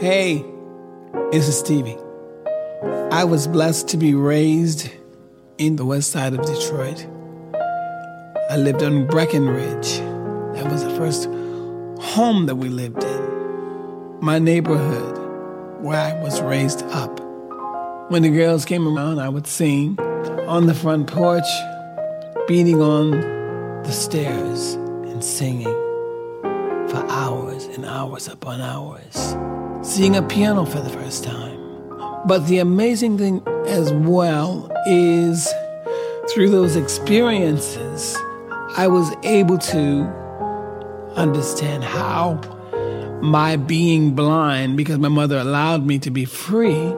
Hey, this is Stevie. I was blessed to be raised in the west side of Detroit. I lived on Breckenridge. That was the first home that we lived in. My neighborhood, where I was raised up. When the girls came around, I would sing on the front porch, beating on the stairs and singing for hours and hours upon hours seeing a piano for the first time. But the amazing thing as well is through those experiences, I was able to understand how my being blind, because my mother allowed me to be free,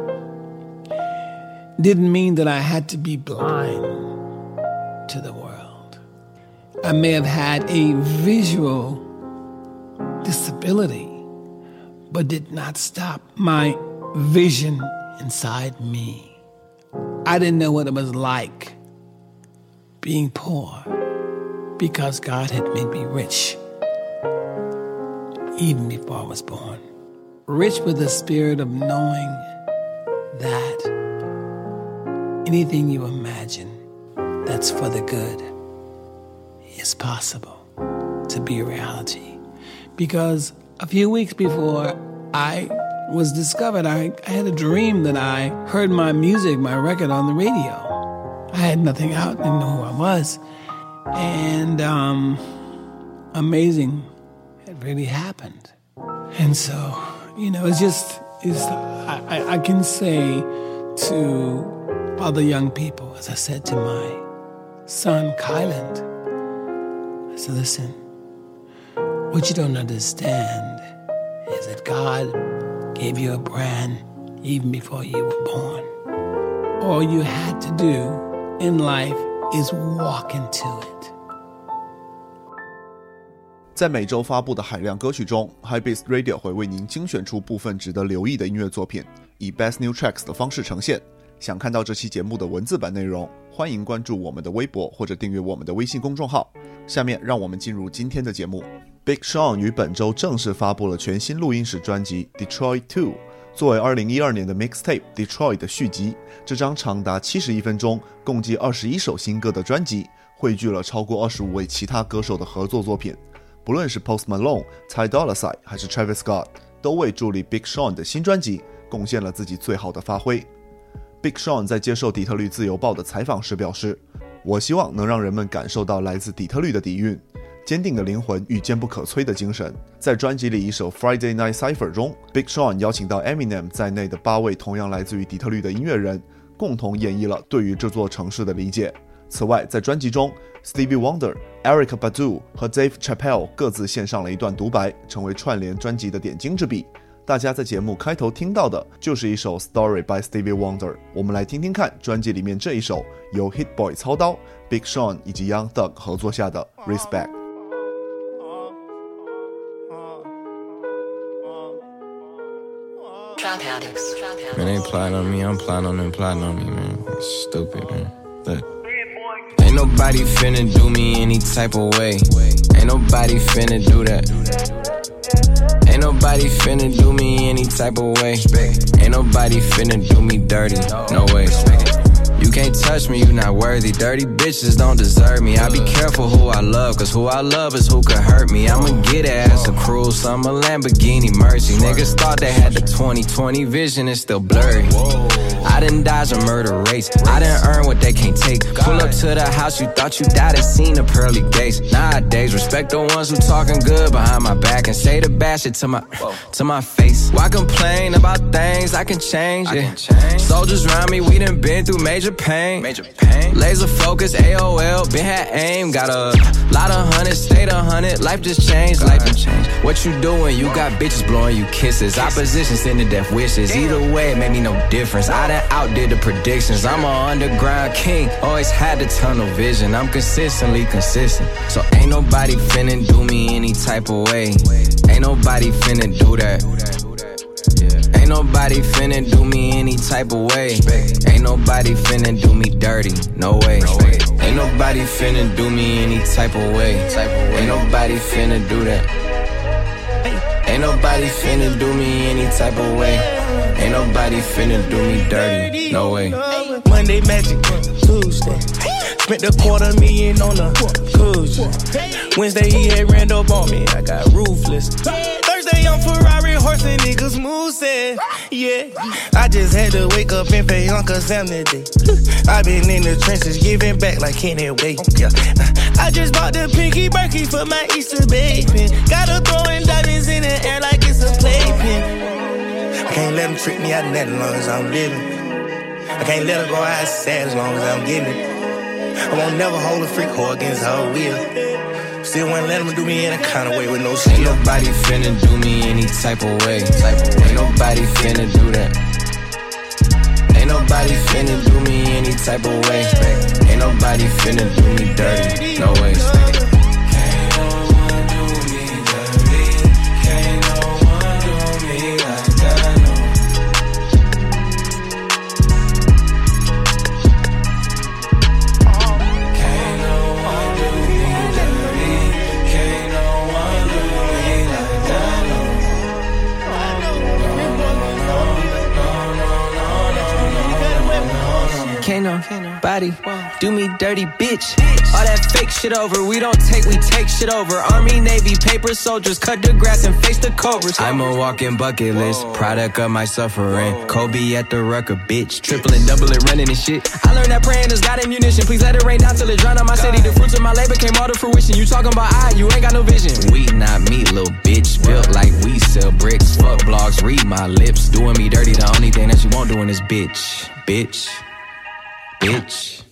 didn't mean that I had to be blind to the world. I may have had a visual disability but did not stop my vision inside me. I didn't know what it was like being poor because God had made me rich even before I was born. Rich with the spirit of knowing that anything you imagine that's for the good is possible to be a reality. Because a few weeks before I was discovered, I, I, had a dream that I heard my music, my record on the radio. I had nothing out, didn't know who I was. And um, amazing, it really happened. And so, you know, it's just, it's, I, I can say to other young people, as I said to my son, Kailand, I said, listen, what you don't understand is that God gave you a brand even before you were born. All you had to do in life is walk into it. 在每周发布的海量歌曲中，High Beats Radio 会为您精选出部分值得留意的音乐作品，以 Best New Tracks 的方式呈现。想看到这期节目的文字版内容，欢迎关注我们的微博或者订阅我们的微信公众号。下面让我们进入今天的节目。Big Sean 于本周正式发布了全新录音室专辑《Detroit Two》，作为2012年的 Mixtape《Detroit》的续集。这张长达71分钟、共计21首新歌的专辑，汇聚了超过25位其他歌手的合作作品。不论是 Post Malone、Ty Dolla Sign 还是 Travis Scott，都为助力 Big Sean 的新专辑贡献了自己最好的发挥。Big Sean 在接受底特律自由报的采访时表示：“我希望能让人们感受到来自底特律的底蕴。”坚定的灵魂与坚不可摧的精神，在专辑里一首《Friday Night Cipher》中，Big Sean 邀请到 Eminem 在内的八位同样来自于底特律的音乐人，共同演绎了对于这座城市的理解。此外，在专辑中，Stevie Wonder、Eric Badu 和 Dave Chappelle 各自献上了一段独白，成为串联专辑的点睛之笔。大家在节目开头听到的就是一首《Story by Stevie Wonder》，我们来听听看专辑里面这一首由 Hit Boy 操刀，Big Sean 以及 Young Thug 合作下的《Respect》。Man, they plotting on me, I'm plotting on them, plotting on me, man. It's stupid, man. Look. Ain't nobody finna do me any type of way. Ain't nobody finna do that. Ain't nobody finna do me any type of way. Ain't nobody finna do me dirty. No way. You can't touch me, you not worthy. Dirty bitches don't deserve me. I be careful who I love, cause who I love is who could hurt me. I'ma get ass a cruel summer Lamborghini Mercy. Niggas thought they had the 2020 vision, it's still blurry. I didn't dodge a murder race. I didn't earn what they can't take. Pull up to the house, you thought you died and seen the pearly gates. Nowadays, respect the ones who talking good behind my back and say the bad shit to my to my face. Why complain about things I can change it? Soldiers around me, we done been through major pain. Major pain. Laser focus, AOL, been had aim. Got a lot of hundreds, stayed a hundred. Life just changed, life just changed. What you doing? You got bitches blowing you kisses. Opposition sending death wishes. Either way, it made me no difference. I done outdid the predictions. I'm an underground king, always had the tunnel vision. I'm consistently consistent. So ain't nobody finna do me any type of way. Ain't nobody finna do that. Ain't nobody finna do me any type of way. Ain't nobody finna do me dirty. No way. Ain't nobody finna do me any type of way. Ain't nobody finna do that. Ain't nobody finna do me any type of way. Ain't nobody finna do me dirty. No way. Monday magic, Tuesday. Spent a quarter million on a cruise. Wednesday he had ran up on me. I got ruthless. On Ferrari horse and niggas moving. Yeah, I just had to wake up and pay Uncle Sam today. I been in the trenches giving back like Kenny Way. I just bought the pinky Berkey for my Easter baby. Gotta throwing diamonds in the air like it's a playpen. I can't let them trick me out of as long as I'm living. I can't let her go out sad as long as I'm getting it. I won't never hold a freak whore against her will. Still won't let them do me any kind of way with no skill. Ain't nobody finna do me any type of way. Ain't nobody finna do that. Ain't nobody finna do me any type of way. Ain't nobody finna do me dirty. No way. Body. Do me dirty, bitch. All that fake shit over. We don't take, we take shit over. Army, Navy, paper soldiers, cut the grass and face the cobras. I'm a walking bucket list, product of my suffering. Kobe at the rucker, bitch. Triple doubling, running and shit. I learned that praying has got ammunition. Please let it rain down till it drown on my city. The fruits of my labor came all to fruition. You talking about I, you ain't got no vision. We not me, little bitch. Built like we sell bricks. Fuck blogs, read my lips. Doing me dirty, the only thing that you won't do in this bitch. Bitch bitch.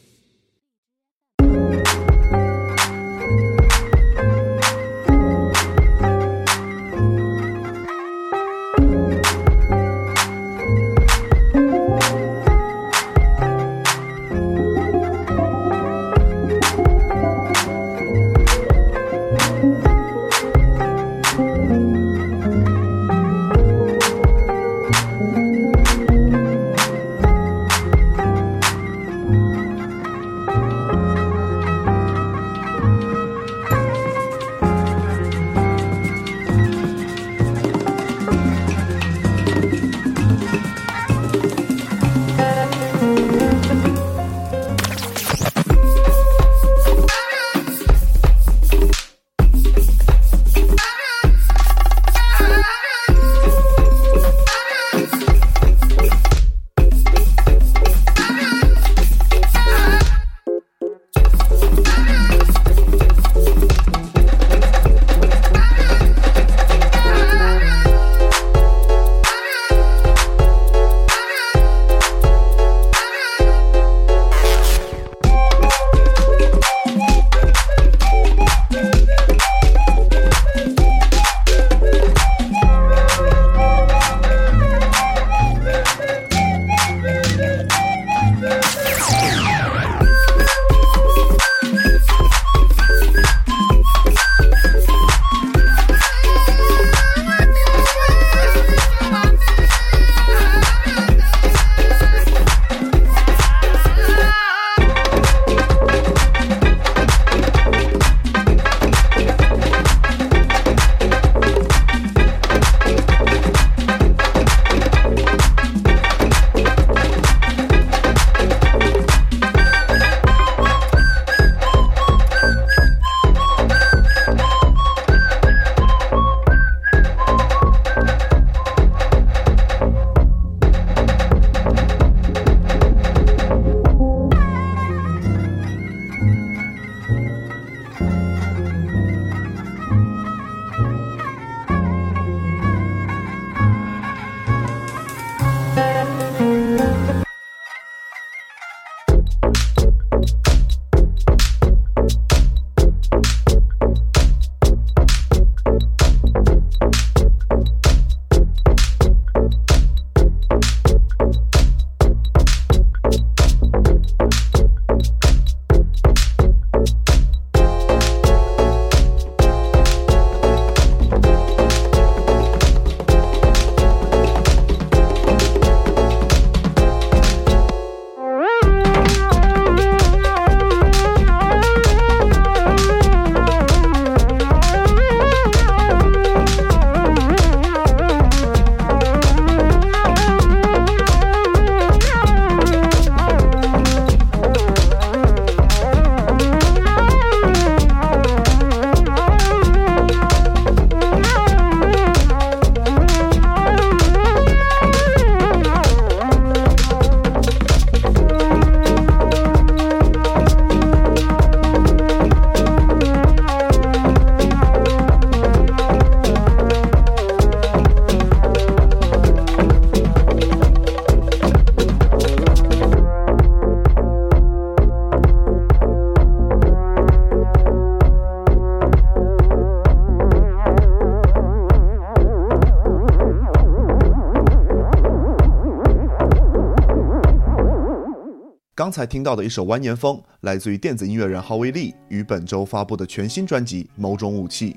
刚才听到的一首《蜿蜒风》来自于电子音乐人郝威利于本周发布的全新专辑《某种武器》。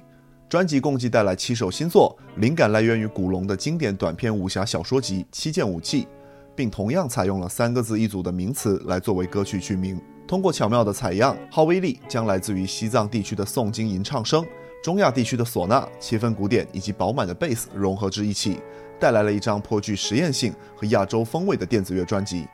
专辑共计带来七首新作，灵感来源于古龙的经典短篇武侠小说集《七件武器》，并同样采用了三个字一组的名词来作为歌曲曲名。通过巧妙的采样，郝威利将来自于西藏地区的诵经吟唱声、中亚地区的唢呐、七分古典以及饱满的贝斯融合至一起，带来了一张颇具实验性和亚洲风味的电子乐专辑。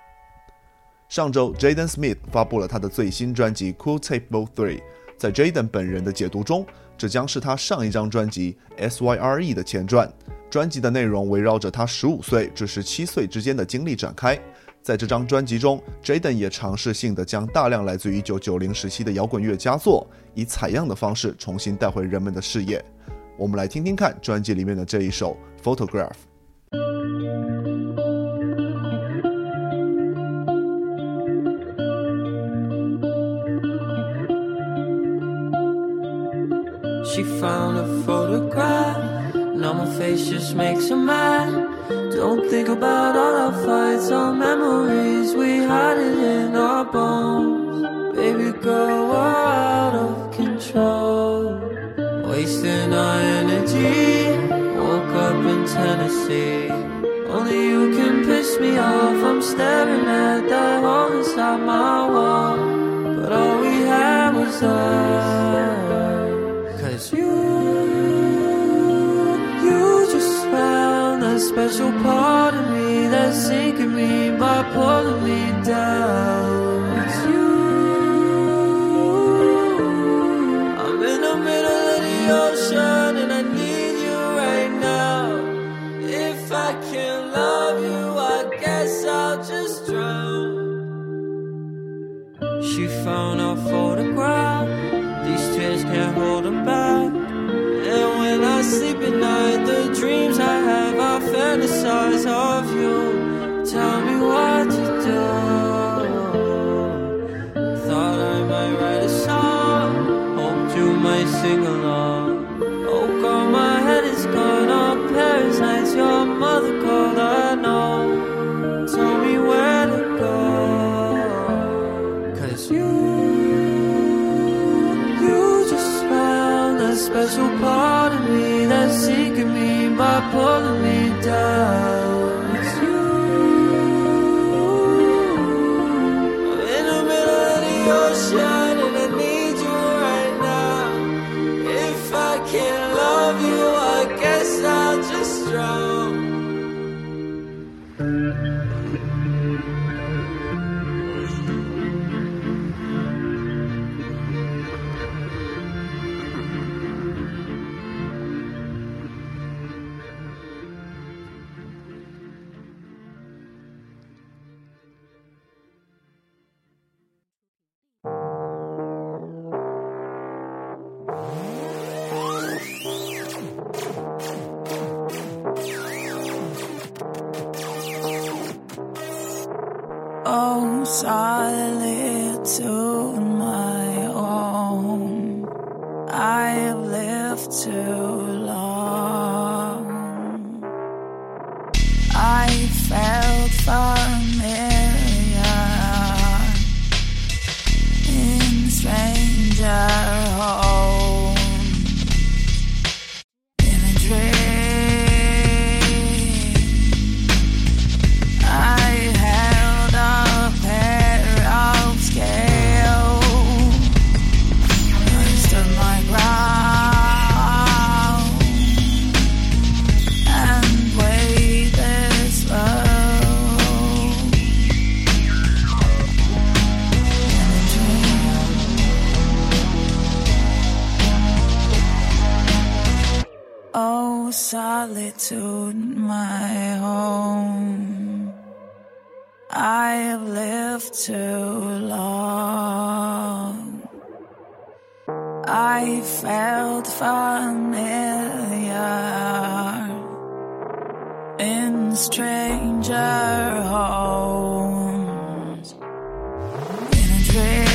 上周，Jaden Smith 发布了他的最新专辑《Cool Tape Vol. 3》。在 Jaden 本人的解读中，这将是他上一张专辑《Syre》的前传。专辑的内容围绕着他15岁至17岁之间的经历展开。在这张专辑中，Jaden 也尝试性的将大量来自于1990时期的摇滚乐佳作，以采样的方式重新带回人们的视野。我们来听听看专辑里面的这一首《Photograph》。She found a photograph. Now my face just makes her mad. Don't think about all our fights, our memories. We hide it in our bones. Baby girl, we're out of control. Wasting our energy. Woke up in Tennessee. Only you can piss me off. I'm staring at that hole inside my wall. But all we had was us. Special part of me that's sinking me by pulling me down. Pulling me down. It's you. In the middle of the ocean I have lived too long. I felt familiar in stranger homes. In a dream,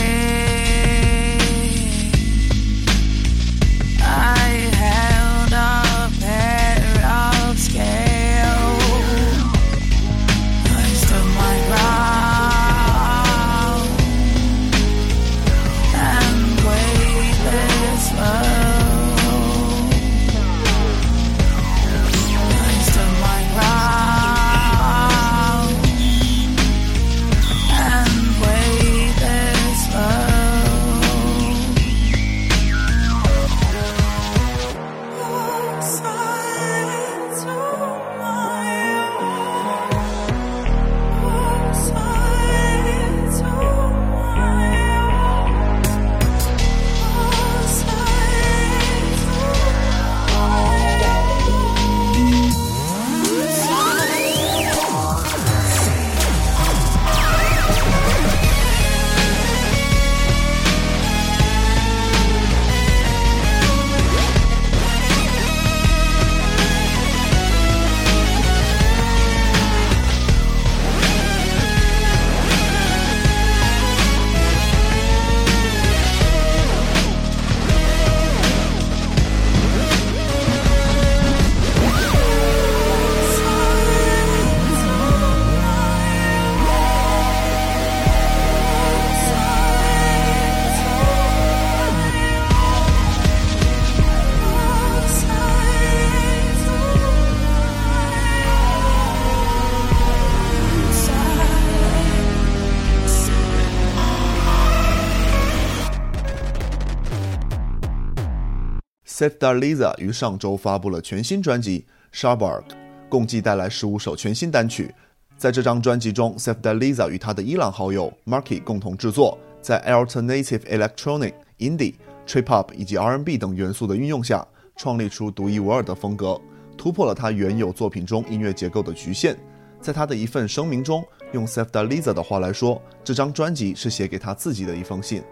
safda Liza 于上周发布了全新专辑《Sharbarg》，共计带来十五首全新单曲。在这张专辑中 safda Liza 与他的伊朗好友 Marky 共同制作，在 Alternative Electronic、Indie、Trip Hop 以及 R&B 等元素的运用下，创立出独一无二的风格，突破了他原有作品中音乐结构的局限。在他的一份声明中，用 safda Liza 的话来说，这张专辑是写给他自己的一封信。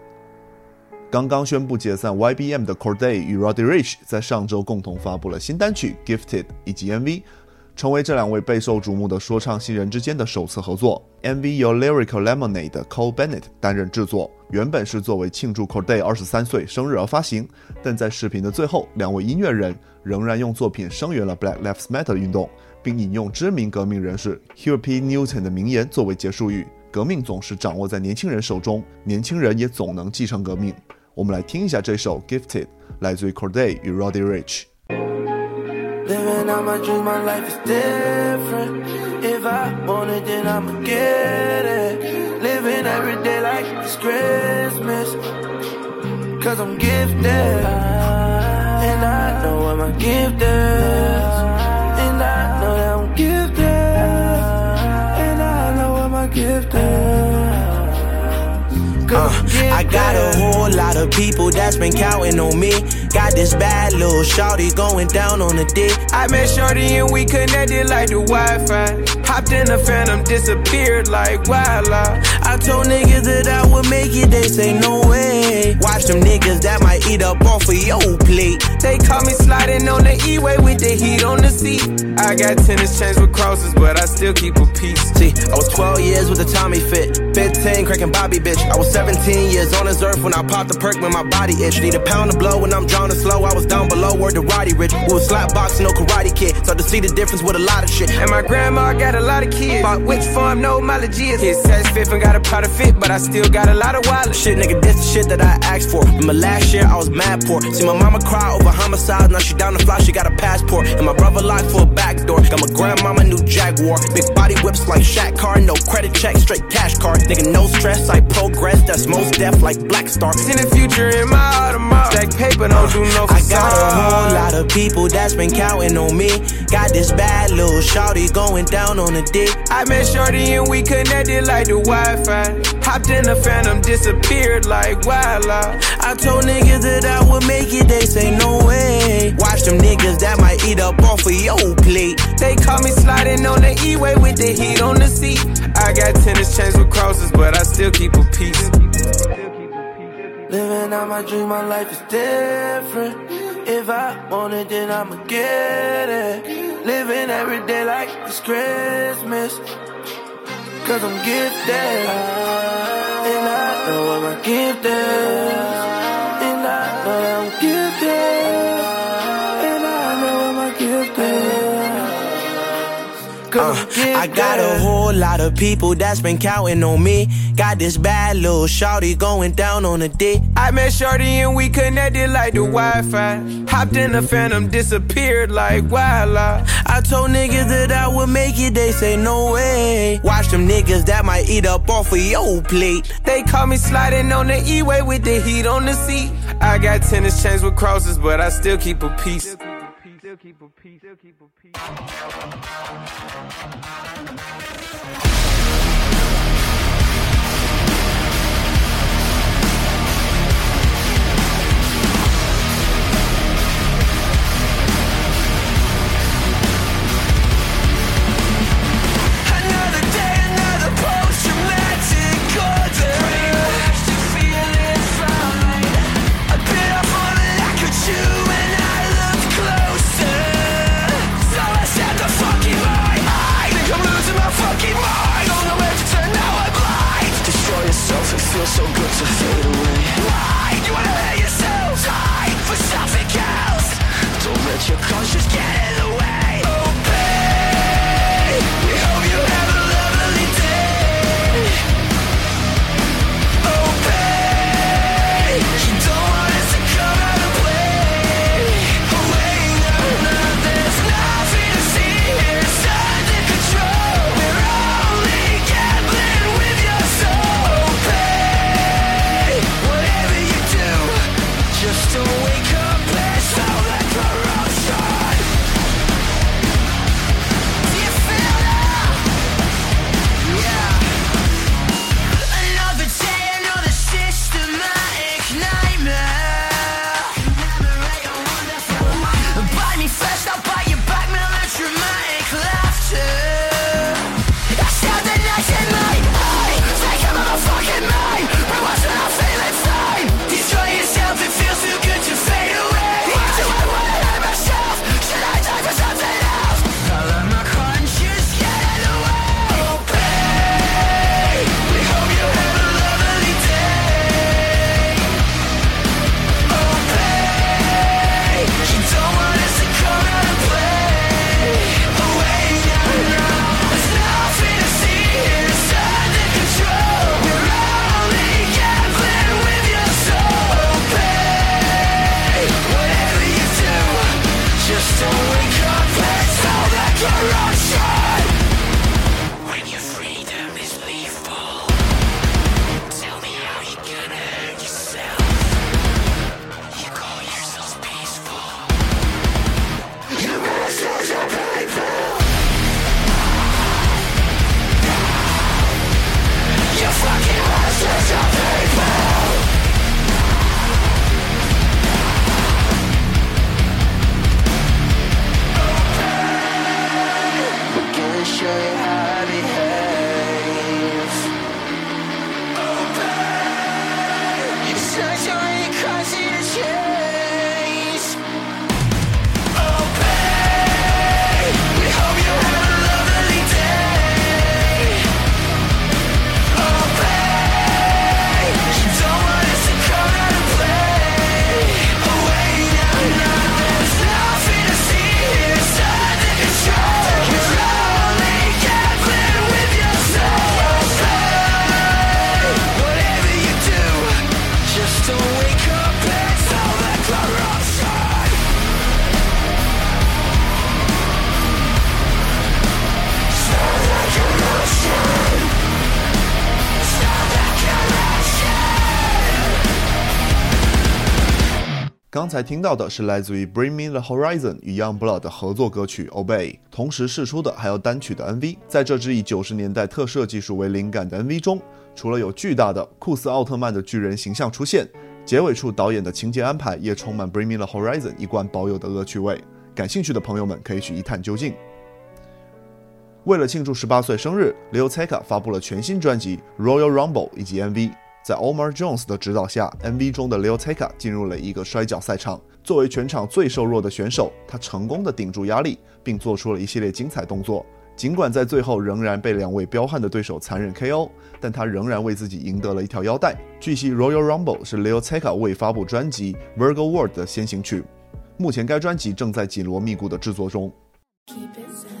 刚刚宣布解散 YBM 的 Corday 与 Roddy Rich 在上周共同发布了新单曲《Gifted》以及 MV，成为这两位备受瞩目的说唱新人之间的首次合作。MV 由 Lyrical Lemonade 的 Cole Bennett 担任制作，原本是作为庆祝 Corday 二十三岁生日而发行，但在视频的最后，两位音乐人仍然用作品声援了 Black Lives Matter 运动，并引用知名革命人士 Huey P. Newton 的名言作为结束语：“革命总是掌握在年轻人手中，年轻人也总能继承革命。”我们来听一下这首《Gifted》，来自于 Cordae 与 Roddy Ricch。Living out my dream, my life is different. If I want it, then I'ma get it. Living every day like Christmas. Cause I'm gifted. And I know what my gift is. And I know that I'm gifted. And I know what my gift is. Cause I got a whole lot of people that's been counting on me. Got this bad little shawty going down on the dick. I met Shorty and we connected like the Wi-Fi. Hopped in the phantom, disappeared like wildlife. I told niggas that I would make it, they say no way. Watch them niggas that might eat up off of your plate. They caught me sliding on the E-way with the heat on the seat. I got tennis chains with crosses, but I still keep a piece. See, I was 12 years with a Tommy fit. 15 cracking Bobby bitch. I was 17 years on this earth when I popped the perk when my body itch. Need a pound of blow when I'm drowning slow. I was down below where the Roddy rich. We was slap boxing, no karate kid. So to see the difference with a lot of shit. And my grandma got a lot of kids. Bought which farm, no mileage is. His fifth and got a powder fit, but I still got a lot of wallet. Shit, nigga, this the shit that I asked for. In my last year I was mad poor. See my mama cry over homicide. Now she down the fly, she got a passport. And my brother lied for a back door. Got my grandmama new Jaguar. Big body whips like Shaq car. No credit check, straight cash card. Nigga, no stress, I progress. That's most deaf like Black Star. Seen the future in my Audemars. Stack paper, don't do no I got a whole lot of people that's been counting on me. Got this bad little shawty going down on the dick. I met Shorty and we connected like the Wi-Fi. Hopped in the phantom, disappeared like wildlife. I told niggas that I would make it, they say no way. Watch them niggas that might eat up off of your plate. They caught me sliding on the E-way with the heat on the seat. I got tennis chains with crosses, but I still keep a piece. Living out my dream, my life is different. If I want it, then I'ma get it. Living every day like it's Christmas. Cause I'm gifted. And I know what my Uh, I got a whole lot of people that's been counting on me. Got this bad little shawty going down on the dick. I met Shorty and we connected like the Wi-Fi. Hopped in the phantom, disappeared like wildlife. I told niggas that I would make it, they say no way. Watch them niggas that might eat up off of your plate. They call me sliding on the E-way with the heat on the seat. I got tennis chains with crosses, but I still keep a piece. Another so good to fade away. Why you wanna let yourself for something else? Don't let your conscience get in the way 刚才听到的是来自于 Bring Me the Horizon 与 Youngblood 的合作歌曲 Obey，同时试出的还有单曲的 MV。在这支以九十年代特摄技术为灵感的 MV 中，除了有巨大的酷似奥特曼的巨人形象出现，结尾处导演的情节安排也充满 Bring Me the Horizon 一贯保有的恶趣味。感兴趣的朋友们可以去一探究竟。为了庆祝十八岁生日，Leo teka 发布了全新专辑 Royal Rumble 以及 MV。在 Omar Jones 的指导下，MV 中的 Lil Tecca 进入了一个摔跤赛场。作为全场最瘦弱的选手，他成功的顶住压力，并做出了一系列精彩动作。尽管在最后仍然被两位彪悍的对手残忍 KO，但他仍然为自己赢得了一条腰带。据悉，Royal Rumble 是 Lil Tecca 未发布专辑 Virgo World 的先行曲。目前该专辑正在紧锣密鼓的制作中。Keep it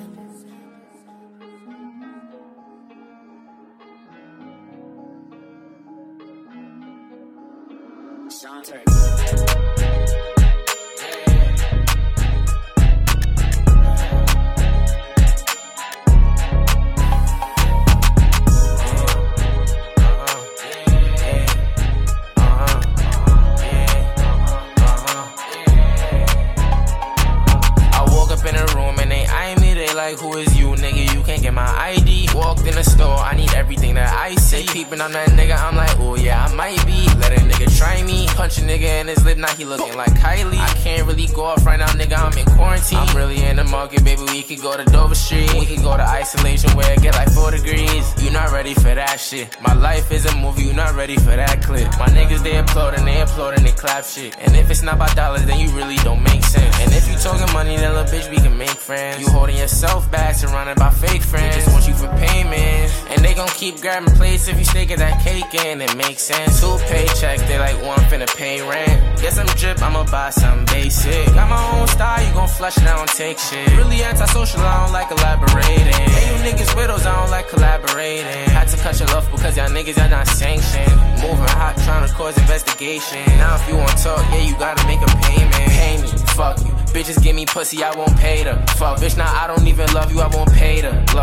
shit. And if it's not about dollars, then you really don't make sense. And if you talking money, then little bitch, we can make friends. You holding yourself back, surrounded by fake friends. They just want you for payment. And they gon' keep grabbing plates if you stay get that cake in. It makes sense. Two paychecks, they like oh, one finna pay rent. Get some drip, I'ma buy some basic. Got my own style, you gon' flush it, I don't take shit. Really antisocial, I don't like elaborating. Hey, you niggas widows, I don't like collaborating. Had to cut your love because y'all niggas are not sanctioned. Moving hot, trying to cause investigation. Now if you want talk, yeah, you gotta make a payment. Pay me, fuck you. Bitches give me pussy, I won't pay them. Fuck, bitch, now I don't even love you, I won't pay.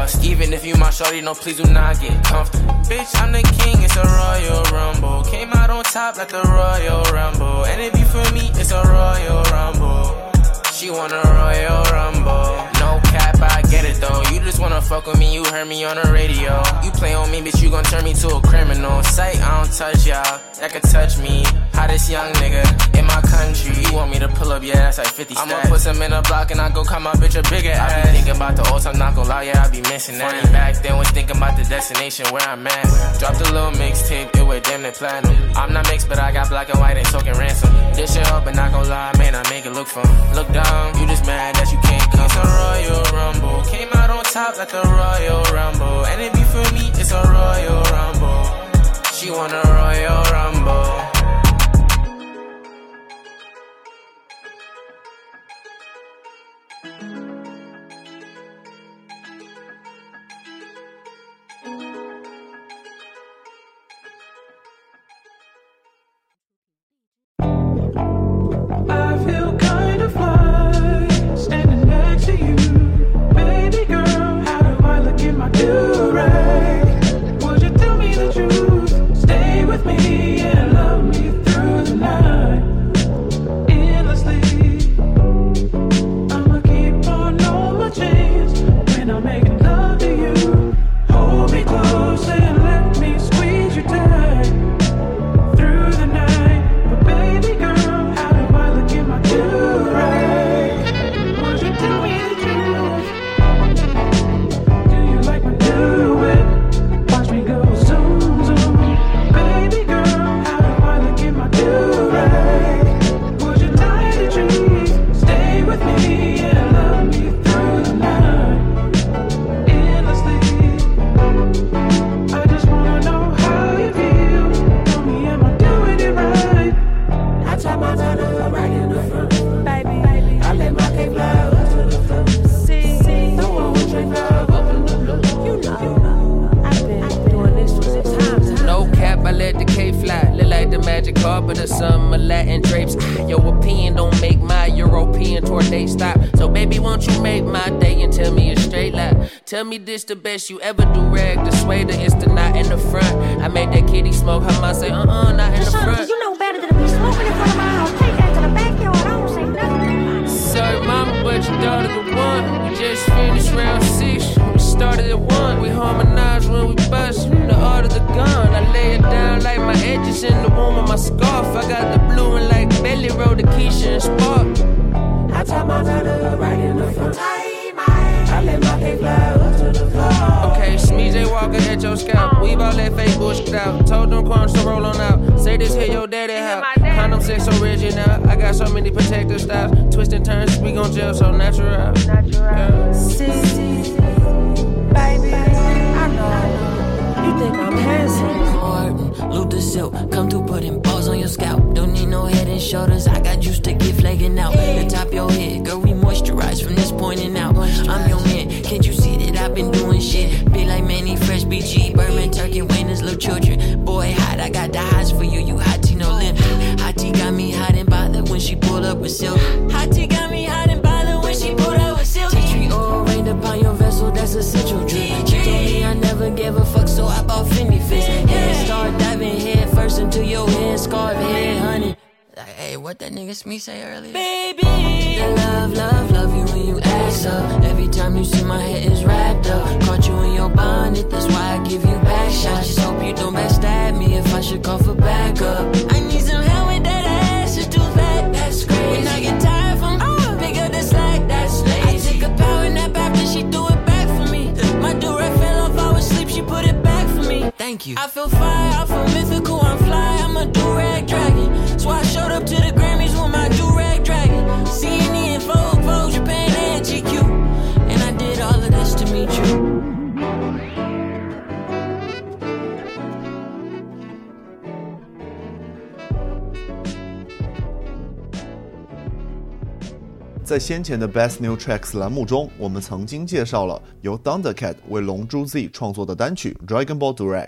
Lust, even if you my shorty, no, please do not get comfortable. Bitch, I'm the king, it's a royal rumble. Came out on top like the royal rumble. And it be for me, it's a royal rumble. She want a royal rumble. No cap, I get it though. You just wanna fuck with me, you heard me on the radio. You play on me, bitch, you gon' turn me to a criminal. Sight, I don't touch y'all, that could touch me. Hottest young nigga in my country. You want me to pull up, yeah, that's like 50 stacks. I'ma put some in a block and I go call my bitch a bigger ass. I be thinking about the old time, not gon' lie, yeah, I be missing that. Funny back then was thinking about the destination where I'm at. Dropped a little mixtape, it went damn near platinum. I'm not mixed, but I got black and white and talking ransom. This shit up and not gon' lie, man, I make it look fun. Look down, you just mad that you can't come. It's a Royal Rumble, came out on top like the Royal Rumble. And it be for me, it's a Royal Rumble. She want a Royal Rumble. So baby, won't you make my day and tell me a straight lie? Tell me this the best you ever do. Rag the swader, it's the knot in the front. I made that kitty smoke. Her mom say, uh uh, not in the front. you know better than to be smoking in front of my house. Take that to the backyard. started the one, we just finished round six. We started at one, we harmonize when we bust. From The art of the gun, I lay it down like my edges in the womb of my scarf. I got the blue and like belly roll the Keisha and Spark. I tie my ladder right in the front. I let my cake fly up to the floor. Okay, Smee J Walker at your scalp. Weave all that fake bullshit out. Told them crumbs to roll on out. Say this here, your daddy how. Condom sex original. I got so many protective styles. Twist and turns, we gon' gel so natural. Yeah. See, baby, I know you think I'm handsome. Martin, Luther Silk, come through putting balls on your scalp. Don't need no head and shoulders, I got juice to get flaking out. The top your head, girl, we moisturize from this point and out. I'm your man, can't you see that I've been doing shit? Be like Mannie Fresh, BG, Birdman, Turkey, Wayne's little children. Boy, hot, I got the highs for you, you hot T, no limit. Hot T got me hot and bothered when she pulled up with silk. Hot T got me hot what that nigga Smee say earlier? Baby, the love, love, love you when you ass up. Every time you see my head is wrapped up. Caught you in your bonnet, that's why I give you back shots. Just hope you don't backstab me if I should call for backup. I need some help with that ass, it's too fat, that's crazy. When I get tired from, oh, pick up the slack, that's lazy. I take a power nap after she threw it back for me. My durag fell off, I was asleep, she put it back for me. Thank you. I feel fire, I feel mythical, I'm fly, I'm a durag dragon. So I showed up to the Grammys with my durag dragon. CNN, Vogue, Vogue, Japan, and GQ. And I did all of this to meet you. 在先前的 Best New Tracks 栏目中，我们曾经介绍了由 Thundercat 为《龙珠 Z》创作的单曲《Dragon Ball Durag》。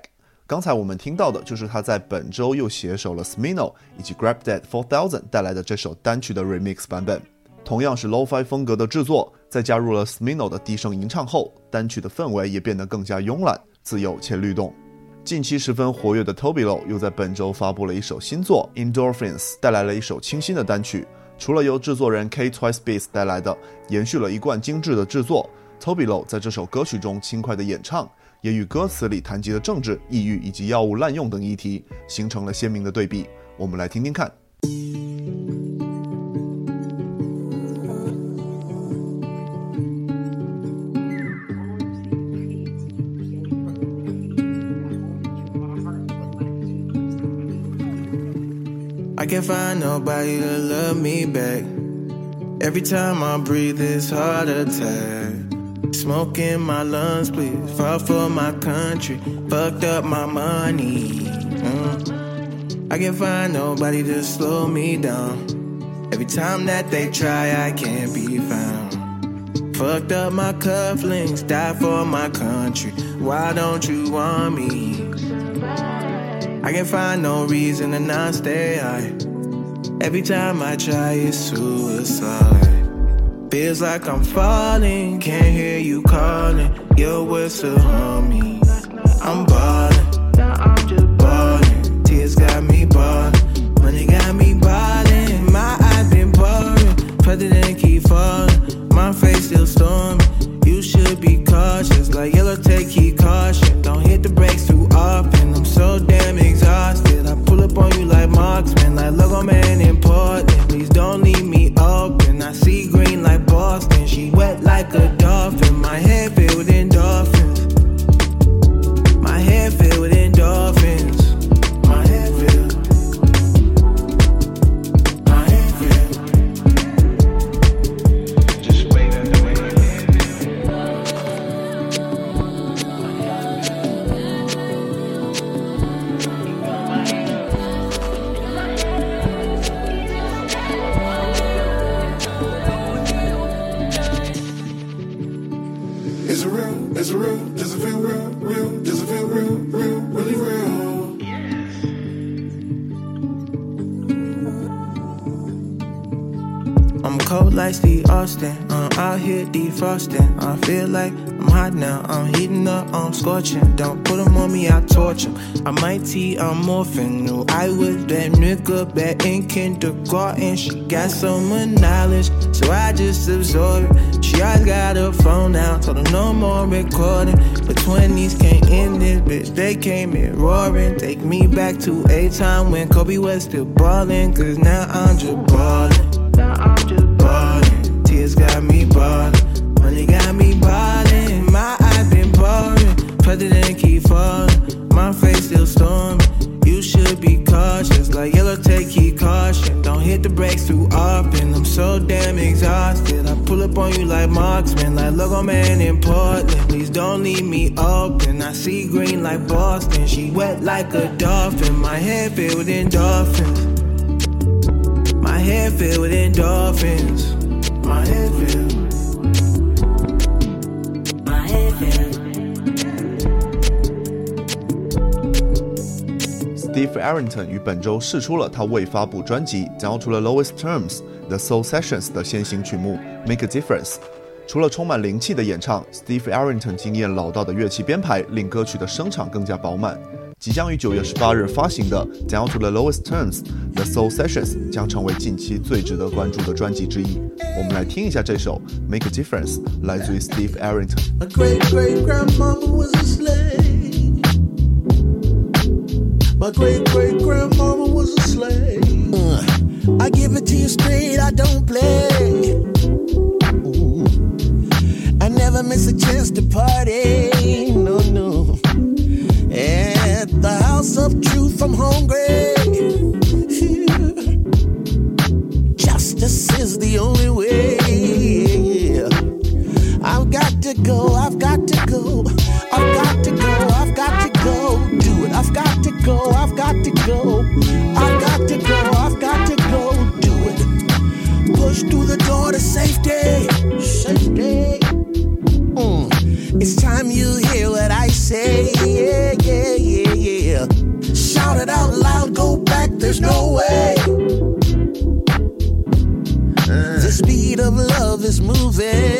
刚才我们听到的就是他在本周又携手了 Smino 以及 Grab That Four Thousand 带来的这首单曲的 remix 版本。同样是 Lo-Fi 风格的制作，在加入了 Smino 的低声吟唱后，单曲的氛围也变得更加慵懒、自由且律动。近期十分活跃的 Tobilo 又在本周发布了一首新作 Endorphins，带来了一首清新的单曲。除了由制作人 K Twice Beats 带来的，延续了一贯精致的制作，Tobilo 在这首歌曲中轻快的演唱，也与歌词里谈及的政治、抑郁以及药物滥用等议题形成了鲜明的对比。我们来听听看。I can't find nobody to love me back. Every time I breathe, it's heart attack. Smoke in my lungs, please. Fought for my country. Fucked up my money. Mm. I can't find nobody to slow me down. Every time that they try, I can't be found. Fucked up my cufflinks, died for my country. Why don't you want me? I can't find no reason to not stay high. Every time I try, it's suicide. Feels like I'm falling, can't hear you calling. Your whistle me. I'm ballin', I'm just ballin'. Tears got me ballin', money got me ballin'. My eyes been pouring, president keep falling. My face still storming. Wet I'm cold like Steve Austin. Uh, out here defrosting. I feel like I'm hot now, I'm heating up, I'm scorching. Don't put them on me, I torch them. I'm mighty, I'm morphing. New I was that nigga back in kindergarten. She got so much knowledge, so I just absorb it. She always got her phone out, told her no more recording. But 20s can't end this, bitch. They came in roaring. Take me back to a time when Kobe was still ballin'. Cause now I'm just ballin'. Money got me ballin'. My eyes been boring. President keep falling. My face still storming. You should be cautious, like yellow take keep caution. Don't hit the brakes too often. I'm so damn exhausted. I pull up on you like marksman, like logo man in Portland. Please don't leave me open. I see green like Boston. She wet like a dolphin. My head filled with endorphins. My head filled with endorphins. My head Steve Arrington 于本周试出了他未发布专辑《Down to the Lowest Terms》The Soul Sessions 的先行曲目《Make a Difference》。除了充满灵气的演唱，Steve Arrington 经验老道的乐器编排令歌曲的声场更加饱满。即将于九月十八日发行的《Down to the Lowest Terms》The Soul Sessions 将成为近期最值得关注的专辑之一。我们来听一下这首《Make a Difference》，来自于 Steve Arrington。My great great grandmama was a slave. My great great grandmama was a slave. I give it to you straight, I don't play. Ooh. I never miss a chance to party. No, no. At the house of truth, I'm hungry. Justice is the only way. I've got to go, I've got to go. I've got to go, I've got to go. I've got to go, I've got to go. Do it. Push through the door to safety. Safety. Mm. It's time you hear what I say. Yeah, yeah, yeah, yeah. Shout it out loud, go back, there's no way. The speed of love is moving.